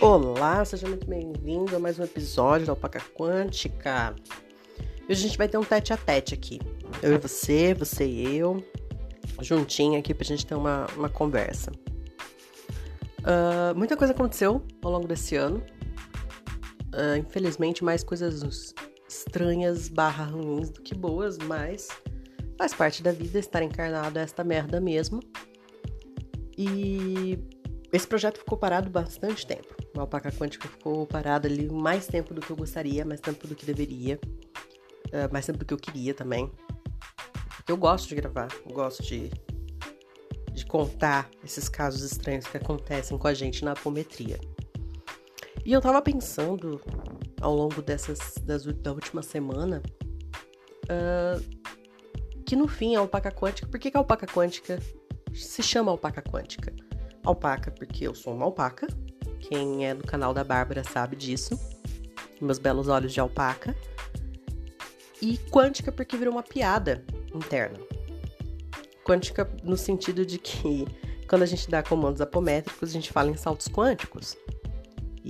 Olá, seja muito bem-vindo a mais um episódio da Alpaca Quântica. Hoje a gente vai ter um tete a tete aqui. Eu e você, você e eu, juntinho aqui pra gente ter uma, uma conversa. Uh, muita coisa aconteceu ao longo desse ano. Uh, infelizmente, mais coisas estranhas barra ruins do que boas, mas faz parte da vida estar encarnado esta merda mesmo. E esse projeto ficou parado bastante tempo. O Alpaca Quântica ficou parado ali mais tempo do que eu gostaria, mais tempo do que deveria, uh, mais tempo do que eu queria também. Eu gosto de gravar, eu gosto de, de contar esses casos estranhos que acontecem com a gente na apometria. E eu tava pensando ao longo dessas das, da última semana uh, que no fim a alpaca quântica, por que, que a alpaca quântica se chama alpaca quântica? Alpaca porque eu sou uma alpaca, quem é do canal da Bárbara sabe disso. Meus belos olhos de alpaca. E quântica porque virou uma piada interna. Quântica no sentido de que quando a gente dá comandos apométricos, a gente fala em saltos quânticos.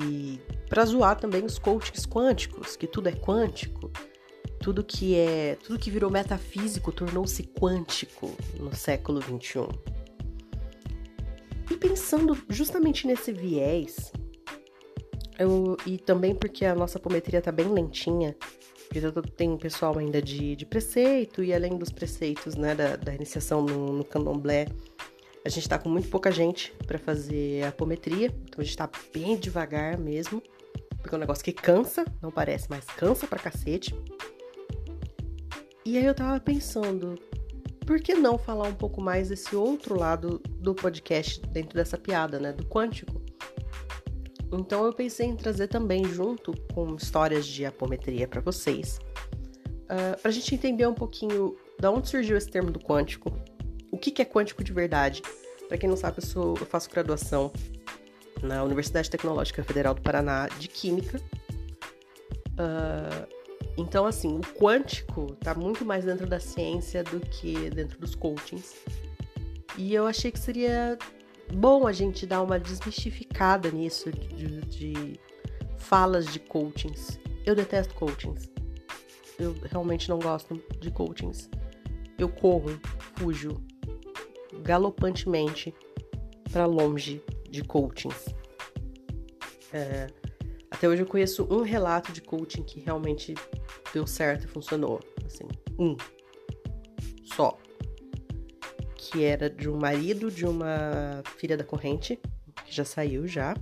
E para zoar também os coachings quânticos, que tudo é quântico, tudo que é, tudo que virou metafísico tornou-se quântico no século 21. E pensando justamente nesse viés, eu, e também porque a nossa apometria tá bem lentinha, porque tem pessoal ainda de, de preceito, e além dos preceitos né, da, da iniciação no, no candomblé, a gente tá com muito pouca gente para fazer a apometria, então a gente tá bem devagar mesmo, porque é um negócio que cansa, não parece, mas cansa pra cacete. E aí eu tava pensando, por que não falar um pouco mais desse outro lado do podcast dentro dessa piada, né? Do quântico. Então eu pensei em trazer também junto com histórias de apometria para vocês, uh, ah, para a gente entender um pouquinho da onde surgiu esse termo do quântico, o que, que é quântico de verdade. Para quem não sabe, eu, sou, eu faço graduação na Universidade Tecnológica Federal do Paraná de Química. Uh, então, assim, o quântico tá muito mais dentro da ciência do que dentro dos coachings. E eu achei que seria bom a gente dar uma desmistificada nisso de, de falas de coachings. Eu detesto coachings. Eu realmente não gosto de coachings. Eu corro, fujo galopantemente para longe de coachings. É, até hoje eu conheço um relato de coaching que realmente deu certo e funcionou. Assim, um. Só. Que era de um marido de uma filha da corrente, que já saiu já.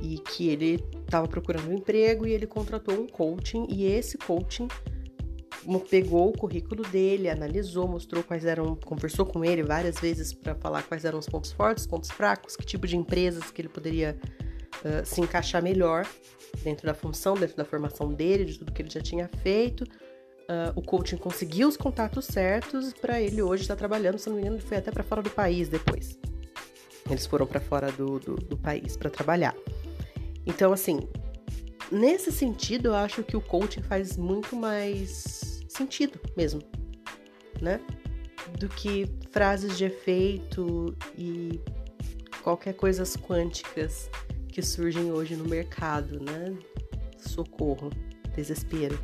E que ele estava procurando um emprego e ele contratou um coaching. E esse coaching pegou o currículo dele, analisou, mostrou quais eram, conversou com ele várias vezes para falar quais eram os pontos fortes, pontos fracos, que tipo de empresas que ele poderia uh, se encaixar melhor dentro da função, dentro da formação dele, de tudo que ele já tinha feito. Uh, o coaching conseguiu os contatos certos para ele hoje estar tá trabalhando. Se não me engano, ele foi até para fora do país depois. Eles foram para fora do, do, do país para trabalhar. Então, assim, nesse sentido, eu acho que o coaching faz muito mais sentido mesmo, né? Do que frases de efeito e qualquer coisas quânticas que surgem hoje no mercado, né? Socorro, desespero.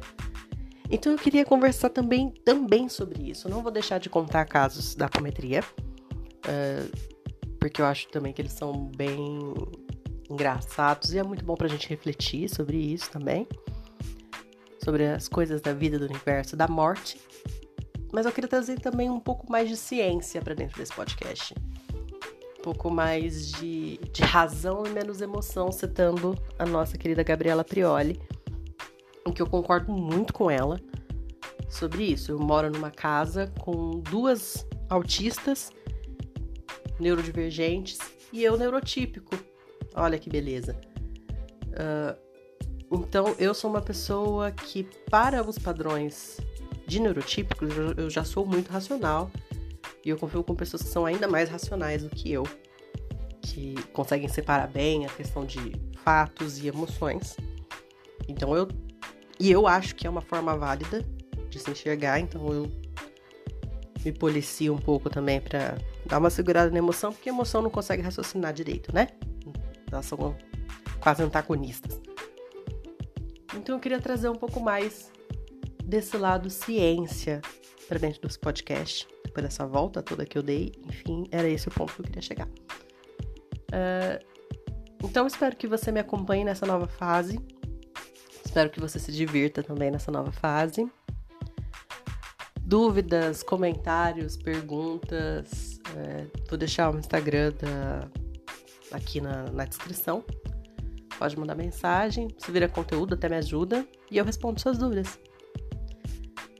Então eu queria conversar também, também sobre isso. não vou deixar de contar casos da apometria, uh, porque eu acho também que eles são bem engraçados e é muito bom pra gente refletir sobre isso também. Sobre as coisas da vida, do universo, da morte. Mas eu queria trazer também um pouco mais de ciência para dentro desse podcast um pouco mais de, de razão e menos emoção, citando a nossa querida Gabriela Prioli, em que eu concordo muito com ela sobre isso. Eu moro numa casa com duas autistas neurodivergentes e eu neurotípico. Olha que beleza. Uh, então, eu sou uma pessoa que, para os padrões de neurotípicos, eu já sou muito racional e eu confio com pessoas que são ainda mais racionais do que eu, que conseguem separar bem a questão de fatos e emoções. Então eu. E eu acho que é uma forma válida de se enxergar, então eu me policio um pouco também para dar uma segurada na emoção, porque a emoção não consegue raciocinar direito, né? Elas são quase antagonistas. Então eu queria trazer um pouco mais desse lado ciência para dentro dos podcasts, depois dessa volta toda que eu dei. Enfim, era esse o ponto que eu queria chegar. Uh, então espero que você me acompanhe nessa nova fase. Espero que você se divirta também nessa nova fase dúvidas, comentários, perguntas, é, vou deixar o Instagram da, aqui na, na descrição. Pode mandar mensagem, se vira conteúdo, até me ajuda e eu respondo suas dúvidas.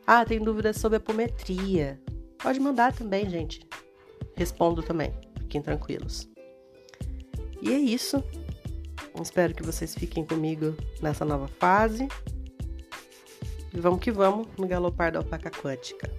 Ah, tem dúvidas sobre apometria. Pode mandar também, gente. Respondo também. Fiquem tranquilos. E é isso. Espero que vocês fiquem comigo nessa nova fase. E vamos que vamos no galopar da alpaca quântica.